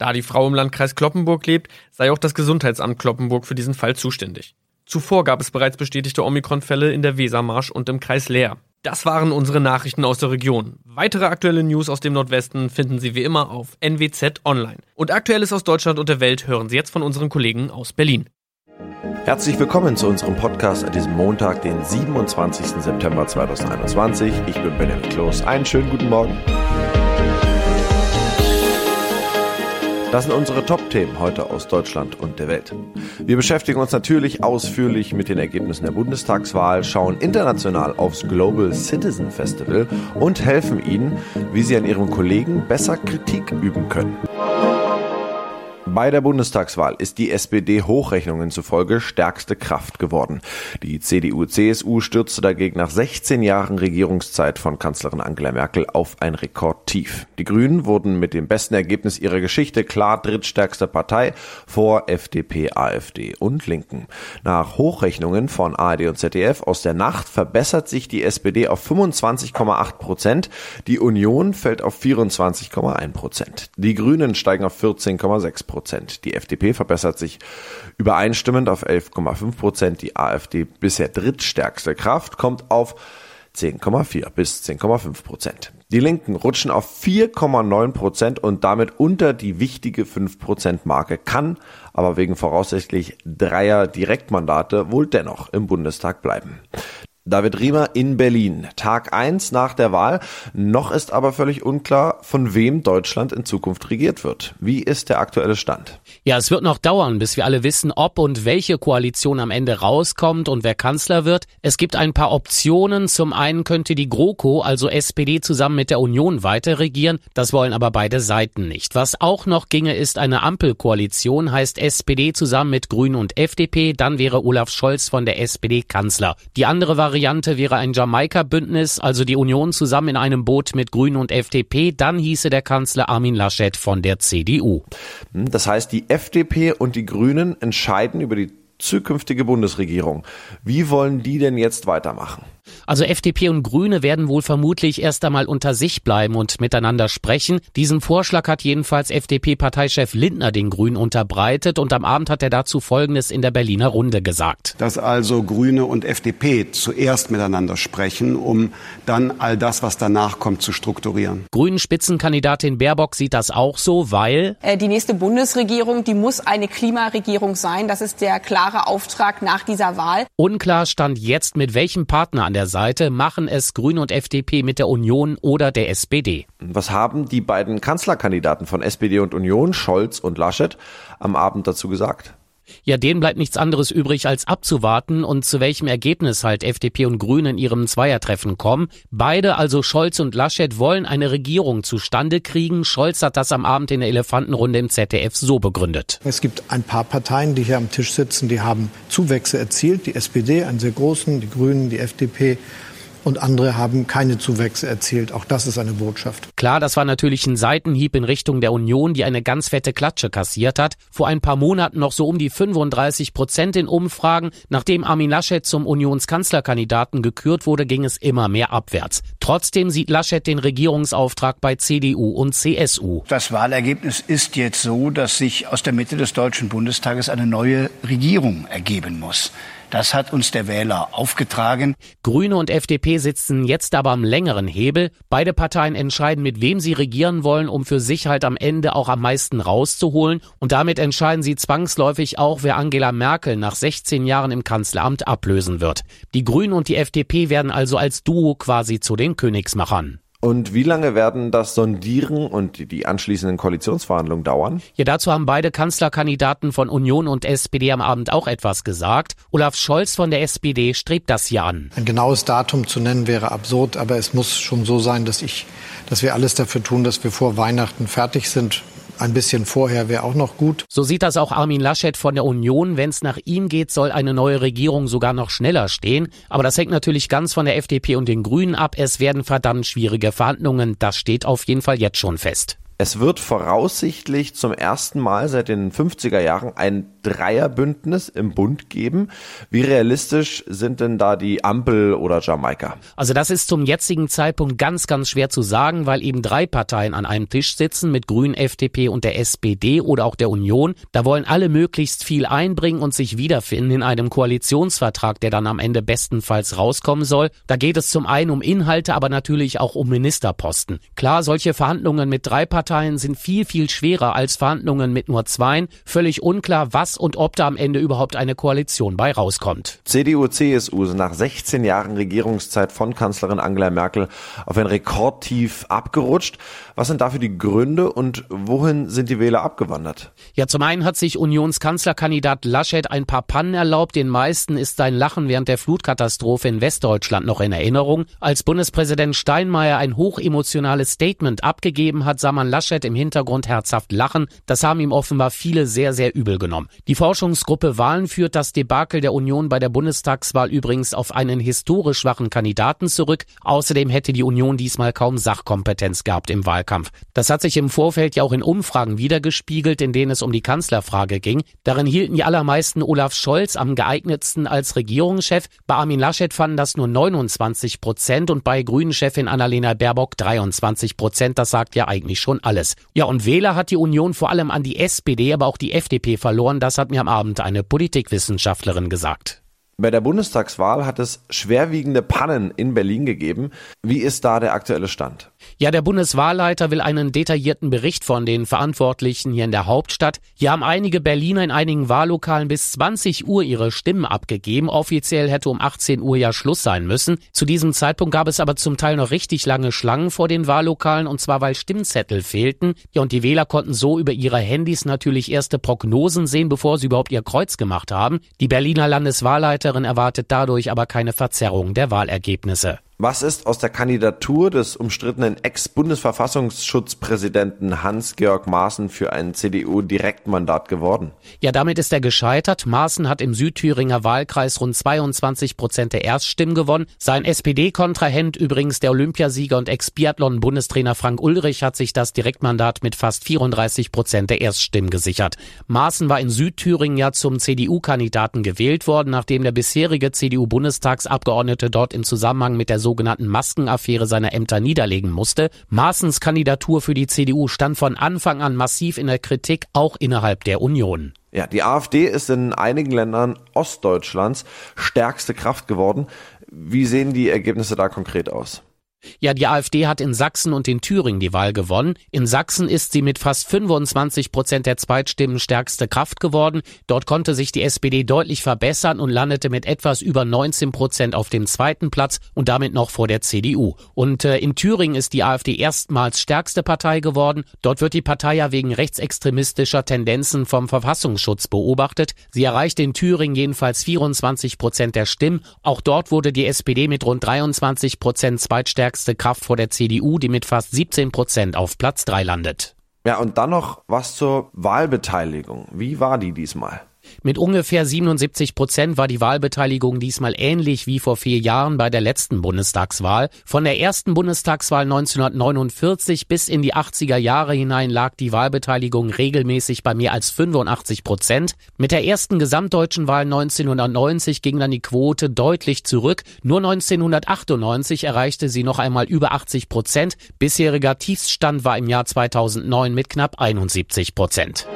Da die Frau im Landkreis Kloppenburg lebt, sei auch das Gesundheitsamt Kloppenburg für diesen Fall zuständig. Zuvor gab es bereits bestätigte Omikron-Fälle in der Wesermarsch und im Kreis Leer. Das waren unsere Nachrichten aus der Region. Weitere aktuelle News aus dem Nordwesten finden Sie wie immer auf NWZ Online. Und Aktuelles aus Deutschland und der Welt hören Sie jetzt von unseren Kollegen aus Berlin. Herzlich willkommen zu unserem Podcast an diesem Montag, den 27. September 2021. Ich bin Benjamin Kloß. Einen schönen guten Morgen. Das sind unsere Top-Themen heute aus Deutschland und der Welt. Wir beschäftigen uns natürlich ausführlich mit den Ergebnissen der Bundestagswahl, schauen international aufs Global Citizen Festival und helfen Ihnen, wie Sie an Ihren Kollegen besser Kritik üben können. Bei der Bundestagswahl ist die SPD Hochrechnungen zufolge stärkste Kraft geworden. Die CDU-CSU stürzte dagegen nach 16 Jahren Regierungszeit von Kanzlerin Angela Merkel auf ein Rekordtief. Die Grünen wurden mit dem besten Ergebnis ihrer Geschichte klar drittstärkste Partei vor FDP, AfD und Linken. Nach Hochrechnungen von ARD und ZDF aus der Nacht verbessert sich die SPD auf 25,8 Prozent, die Union fällt auf 24,1 Prozent. Die Grünen steigen auf 14,6 Prozent. Prozent. Die FDP verbessert sich übereinstimmend auf 11,5 Prozent. Die AfD bisher drittstärkste Kraft kommt auf 10,4 bis 10,5 Prozent. Die Linken rutschen auf 4,9 Prozent und damit unter die wichtige 5 Prozent Marke, kann aber wegen voraussichtlich dreier Direktmandate wohl dennoch im Bundestag bleiben. David Riemer in Berlin. Tag eins nach der Wahl. Noch ist aber völlig unklar, von wem Deutschland in Zukunft regiert wird. Wie ist der aktuelle Stand? Ja, es wird noch dauern, bis wir alle wissen, ob und welche Koalition am Ende rauskommt und wer Kanzler wird. Es gibt ein paar Optionen. Zum einen könnte die GroKo, also SPD, zusammen mit der Union weiter regieren. Das wollen aber beide Seiten nicht. Was auch noch ginge, ist eine Ampelkoalition, heißt SPD zusammen mit Grünen und FDP. Dann wäre Olaf Scholz von der SPD Kanzler. Die andere Variante Variante wäre ein Jamaika-Bündnis, also die Union zusammen in einem Boot mit Grünen und FDP. Dann hieße der Kanzler Armin Laschet von der CDU. Hm, das heißt, die FDP und die Grünen entscheiden über die zukünftige Bundesregierung. Wie wollen die denn jetzt weitermachen? Also FDP und Grüne werden wohl vermutlich erst einmal unter sich bleiben und miteinander sprechen. Diesen Vorschlag hat jedenfalls FDP-Parteichef Lindner den Grünen unterbreitet und am Abend hat er dazu Folgendes in der Berliner Runde gesagt. Dass also Grüne und FDP zuerst miteinander sprechen, um dann all das, was danach kommt, zu strukturieren. Grünen Spitzenkandidatin Baerbock sieht das auch so, weil äh, die nächste Bundesregierung, die muss eine Klimaregierung sein. Das ist der klare Auftrag nach dieser Wahl. Unklar stand jetzt, mit welchem Partner an der Seite machen es Grüne und FDP mit der Union oder der SPD. Was haben die beiden Kanzlerkandidaten von SPD und Union, Scholz und Laschet, am Abend dazu gesagt? Ja, denen bleibt nichts anderes übrig, als abzuwarten und zu welchem Ergebnis halt FDP und Grüne in ihrem Zweiertreffen kommen. Beide, also Scholz und Laschet, wollen eine Regierung zustande kriegen. Scholz hat das am Abend in der Elefantenrunde im ZDF so begründet. Es gibt ein paar Parteien, die hier am Tisch sitzen, die haben Zuwächse erzielt. Die SPD, einen sehr großen, die Grünen, die FDP und andere haben keine Zuwächse erzielt. Auch das ist eine Botschaft. Klar, das war natürlich ein Seitenhieb in Richtung der Union, die eine ganz fette Klatsche kassiert hat. Vor ein paar Monaten noch so um die 35 Prozent in Umfragen. Nachdem Armin Laschet zum Unionskanzlerkandidaten gekürt wurde, ging es immer mehr abwärts. Trotzdem sieht Laschet den Regierungsauftrag bei CDU und CSU. Das Wahlergebnis ist jetzt so, dass sich aus der Mitte des Deutschen Bundestages eine neue Regierung ergeben muss. Das hat uns der Wähler aufgetragen. Grüne und FDP sitzen jetzt aber am längeren Hebel. Beide Parteien entscheiden, mit wem sie regieren wollen, um für sich halt am Ende auch am meisten rauszuholen. Und damit entscheiden sie zwangsläufig auch, wer Angela Merkel nach 16 Jahren im Kanzleramt ablösen wird. Die Grünen und die FDP werden also als Duo quasi zu den Königsmachern. Und wie lange werden das Sondieren und die anschließenden Koalitionsverhandlungen dauern? Ja, dazu haben beide Kanzlerkandidaten von Union und SPD am Abend auch etwas gesagt. Olaf Scholz von der SPD strebt das hier an. Ein genaues Datum zu nennen wäre absurd, aber es muss schon so sein, dass ich, dass wir alles dafür tun, dass wir vor Weihnachten fertig sind ein bisschen vorher wäre auch noch gut. So sieht das auch Armin Laschet von der Union. Wenn es nach ihm geht, soll eine neue Regierung sogar noch schneller stehen. Aber das hängt natürlich ganz von der FDP und den Grünen ab. Es werden verdammt schwierige Verhandlungen. Das steht auf jeden Fall jetzt schon fest. Es wird voraussichtlich zum ersten Mal seit den 50er Jahren ein Dreierbündnis im Bund geben. Wie realistisch sind denn da die Ampel oder Jamaika? Also das ist zum jetzigen Zeitpunkt ganz, ganz schwer zu sagen, weil eben drei Parteien an einem Tisch sitzen mit Grünen, FDP und der SPD oder auch der Union. Da wollen alle möglichst viel einbringen und sich wiederfinden in einem Koalitionsvertrag, der dann am Ende bestenfalls rauskommen soll. Da geht es zum einen um Inhalte, aber natürlich auch um Ministerposten. Klar, solche Verhandlungen mit drei Parteien sind viel, viel schwerer als Verhandlungen mit nur zweien. Völlig unklar, was und ob da am Ende überhaupt eine Koalition bei rauskommt. CDU, CSU sind nach 16 Jahren Regierungszeit von Kanzlerin Angela Merkel auf ein Rekordtief abgerutscht. Was sind dafür die Gründe und wohin sind die Wähler abgewandert? Ja, zum einen hat sich Unionskanzlerkandidat Laschet ein paar Pannen erlaubt. Den meisten ist sein Lachen während der Flutkatastrophe in Westdeutschland noch in Erinnerung. Als Bundespräsident Steinmeier ein hochemotionales Statement abgegeben hat, sah man Laschet im Hintergrund herzhaft lachen. Das haben ihm offenbar viele sehr, sehr übel genommen. Die Forschungsgruppe Wahlen führt das Debakel der Union bei der Bundestagswahl übrigens auf einen historisch schwachen Kandidaten zurück. Außerdem hätte die Union diesmal kaum Sachkompetenz gehabt im Wahlkampf. Das hat sich im Vorfeld ja auch in Umfragen wiedergespiegelt, in denen es um die Kanzlerfrage ging. Darin hielten die allermeisten Olaf Scholz am geeignetsten als Regierungschef. Bei Armin Laschet fanden das nur 29 Prozent und bei Grünen-Chefin Annalena Baerbock 23 Prozent. Das sagt ja eigentlich schon alles. Ja, und Wähler hat die Union vor allem an die SPD, aber auch die FDP verloren. Das hat mir am Abend eine Politikwissenschaftlerin gesagt. Bei der Bundestagswahl hat es schwerwiegende Pannen in Berlin gegeben. Wie ist da der aktuelle Stand? Ja, der Bundeswahlleiter will einen detaillierten Bericht von den Verantwortlichen hier in der Hauptstadt. Hier haben einige Berliner in einigen Wahllokalen bis 20 Uhr ihre Stimmen abgegeben. Offiziell hätte um 18 Uhr ja Schluss sein müssen. Zu diesem Zeitpunkt gab es aber zum Teil noch richtig lange Schlangen vor den Wahllokalen und zwar weil Stimmzettel fehlten. Ja, und die Wähler konnten so über ihre Handys natürlich erste Prognosen sehen, bevor sie überhaupt ihr Kreuz gemacht haben. Die Berliner Landeswahlleiterin erwartet dadurch aber keine Verzerrung der Wahlergebnisse. Was ist aus der Kandidatur des umstrittenen Ex-Bundesverfassungsschutzpräsidenten Hans-Georg Maaßen für ein CDU-Direktmandat geworden? Ja, damit ist er gescheitert. Maaßen hat im Südthüringer Wahlkreis rund 22 Prozent der Erststimmen gewonnen. Sein SPD-Kontrahent, übrigens der Olympiasieger und Ex-Biathlon-Bundestrainer Frank Ulrich, hat sich das Direktmandat mit fast 34 Prozent der Erststimmen gesichert. Maaßen war in Südthüringen ja zum CDU-Kandidaten gewählt worden, nachdem der bisherige CDU-Bundestagsabgeordnete dort im Zusammenhang mit der sogenannten Maskenaffäre seine Ämter niederlegen musste. Maaßens Kandidatur für die CDU stand von Anfang an massiv in der Kritik, auch innerhalb der Union. Ja, die AfD ist in einigen Ländern Ostdeutschlands stärkste Kraft geworden. Wie sehen die Ergebnisse da konkret aus? Ja, die AfD hat in Sachsen und in Thüringen die Wahl gewonnen. In Sachsen ist sie mit fast 25 Prozent der Zweitstimmen stärkste Kraft geworden. Dort konnte sich die SPD deutlich verbessern und landete mit etwas über 19 Prozent auf dem zweiten Platz und damit noch vor der CDU. Und äh, in Thüringen ist die AfD erstmals stärkste Partei geworden. Dort wird die Partei ja wegen rechtsextremistischer Tendenzen vom Verfassungsschutz beobachtet. Sie erreichte in Thüringen jedenfalls 24 Prozent der Stimmen. Auch dort wurde die SPD mit rund 23 Prozent zweitstärkste stärkste Kraft vor der CDU, die mit fast 17 Prozent auf Platz 3 landet. Ja, und dann noch was zur Wahlbeteiligung. Wie war die diesmal? Mit ungefähr 77 Prozent war die Wahlbeteiligung diesmal ähnlich wie vor vier Jahren bei der letzten Bundestagswahl. Von der ersten Bundestagswahl 1949 bis in die 80er Jahre hinein lag die Wahlbeteiligung regelmäßig bei mehr als 85 Prozent. Mit der ersten gesamtdeutschen Wahl 1990 ging dann die Quote deutlich zurück. Nur 1998 erreichte sie noch einmal über 80 Prozent. Bisheriger Tiefstand war im Jahr 2009 mit knapp 71 Prozent.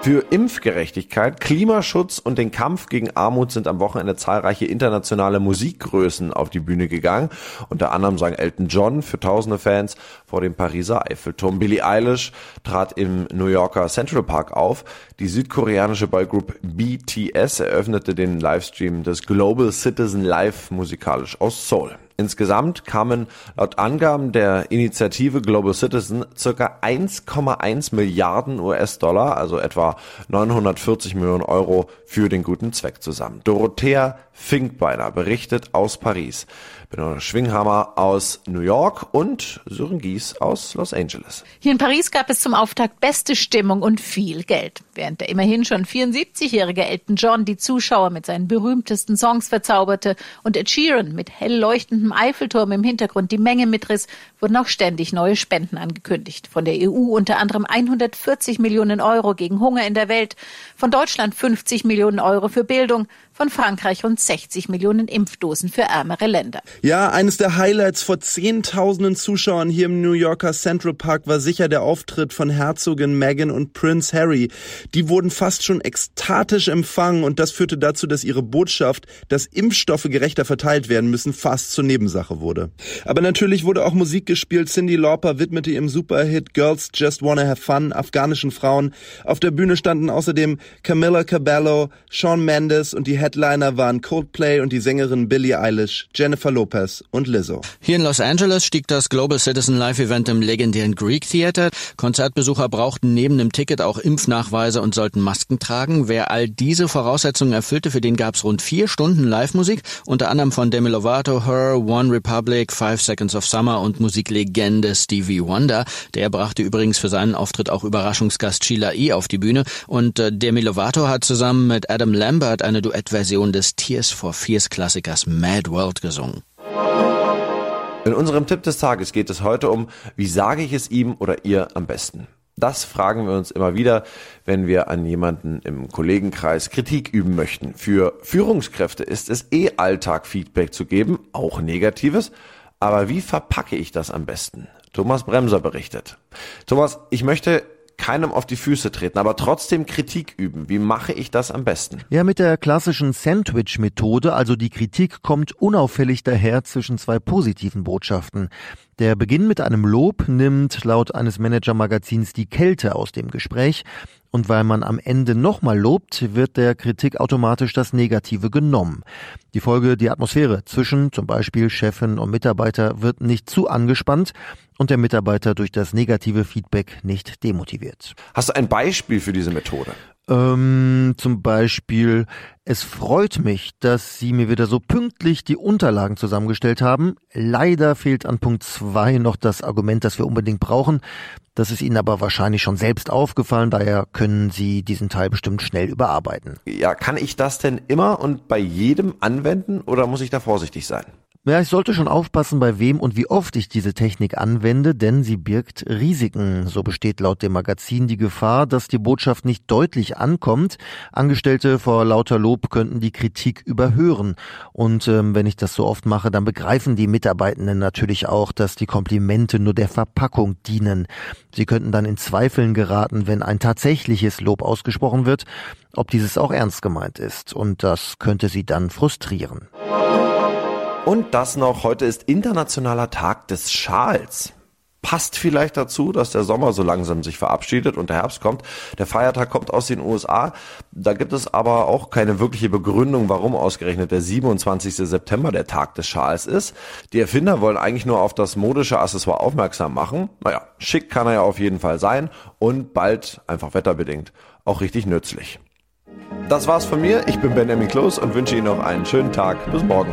Für Impfgerechtigkeit, Klimaschutz und den Kampf gegen Armut sind am Wochenende zahlreiche internationale Musikgrößen auf die Bühne gegangen. Unter anderem sang Elton John für tausende Fans vor dem Pariser Eiffelturm. Billie Eilish trat im New Yorker Central Park auf. Die südkoreanische Boygroup BTS eröffnete den Livestream des Global Citizen Live musikalisch aus Seoul. Insgesamt kamen laut Angaben der Initiative Global Citizen circa 1,1 Milliarden US-Dollar, also etwa 940 Millionen Euro für den guten Zweck zusammen. Dorothea Finkbeiner berichtet aus Paris. Benona Schwinghammer aus New York und Sören Gies aus Los Angeles. Hier in Paris gab es zum Auftakt beste Stimmung und viel Geld. Während der immerhin schon 74-jährige Elton John die Zuschauer mit seinen berühmtesten Songs verzauberte und Ed Sheeran mit hell leuchtendem Eiffelturm im Hintergrund. Die Menge mitriss, wurden auch ständig neue Spenden angekündigt. Von der EU unter anderem 140 Millionen Euro gegen Hunger in der Welt, von Deutschland 50 Millionen Euro für Bildung, von Frankreich rund 60 Millionen Impfdosen für ärmere Länder. Ja, eines der Highlights vor Zehntausenden Zuschauern hier im New Yorker Central Park war sicher der Auftritt von Herzogin Meghan und Prince Harry. Die wurden fast schon ekstatisch empfangen und das führte dazu, dass ihre Botschaft, dass Impfstoffe gerechter verteilt werden müssen, fast zur Nebensache wurde. Aber natürlich wurde auch Musik gespielt. Cindy Lauper widmete ihrem Superhit Girls Just Wanna Have Fun afghanischen Frauen. Auf der Bühne standen außerdem Camilla Cabello, Shawn Mendes und die Headliner waren Coldplay und die Sängerin Billie Eilish, Jennifer Lopez und Lizzo. Hier in Los Angeles stieg das Global Citizen Live Event im legendären Greek Theater. Konzertbesucher brauchten neben dem Ticket auch Impfnachweise und sollten Masken tragen. Wer all diese Voraussetzungen erfüllte, für den gab's rund vier Stunden Live-Musik, unter anderem von Demi Lovato, Her, One Republic, Five Seconds of Summer und Musiklegende Stevie Wonder. Der brachte übrigens für seinen Auftritt auch Überraschungsgast Sheila E. auf die Bühne und äh, Demi Lovato hat zusammen mit Adam Lambert eine Duettversion Version des Tears for Fears Klassikers Mad World gesungen. In unserem Tipp des Tages geht es heute um, wie sage ich es ihm oder ihr am besten? Das fragen wir uns immer wieder, wenn wir an jemanden im Kollegenkreis Kritik üben möchten. Für Führungskräfte ist es eh Alltag Feedback zu geben, auch negatives. Aber wie verpacke ich das am besten? Thomas Bremser berichtet. Thomas, ich möchte keinem auf die Füße treten, aber trotzdem Kritik üben. Wie mache ich das am besten? Ja, mit der klassischen Sandwich-Methode, also die Kritik kommt unauffällig daher zwischen zwei positiven Botschaften. Der Beginn mit einem Lob nimmt laut eines Manager-Magazins die Kälte aus dem Gespräch. Und weil man am Ende nochmal lobt, wird der Kritik automatisch das Negative genommen. Die Folge, die Atmosphäre zwischen zum Beispiel Chefin und Mitarbeiter wird nicht zu angespannt und der Mitarbeiter durch das negative Feedback nicht demotiviert. Hast du ein Beispiel für diese Methode? Ähm, zum Beispiel, es freut mich, dass Sie mir wieder so pünktlich die Unterlagen zusammengestellt haben. Leider fehlt an Punkt zwei noch das Argument, das wir unbedingt brauchen. Das ist Ihnen aber wahrscheinlich schon selbst aufgefallen, daher können Sie diesen Teil bestimmt schnell überarbeiten. Ja, kann ich das denn immer und bei jedem anwenden oder muss ich da vorsichtig sein? Ja, ich sollte schon aufpassen, bei wem und wie oft ich diese Technik anwende, denn sie birgt Risiken. So besteht laut dem Magazin die Gefahr, dass die Botschaft nicht deutlich ankommt. Angestellte vor lauter Lob könnten die Kritik überhören. Und ähm, wenn ich das so oft mache, dann begreifen die Mitarbeitenden natürlich auch, dass die Komplimente nur der Verpackung dienen. Sie könnten dann in Zweifeln geraten, wenn ein tatsächliches Lob ausgesprochen wird, ob dieses auch ernst gemeint ist. Und das könnte sie dann frustrieren. Und das noch, heute ist internationaler Tag des Schals passt vielleicht dazu, dass der Sommer so langsam sich verabschiedet und der Herbst kommt. Der Feiertag kommt aus den USA. Da gibt es aber auch keine wirkliche Begründung, warum ausgerechnet der 27. September der Tag des Schals ist. Die Erfinder wollen eigentlich nur auf das modische Accessoire aufmerksam machen. Naja, schick kann er ja auf jeden Fall sein und bald, einfach wetterbedingt, auch richtig nützlich. Das war's von mir. Ich bin Benjamin Kloß und wünsche Ihnen noch einen schönen Tag. Bis morgen.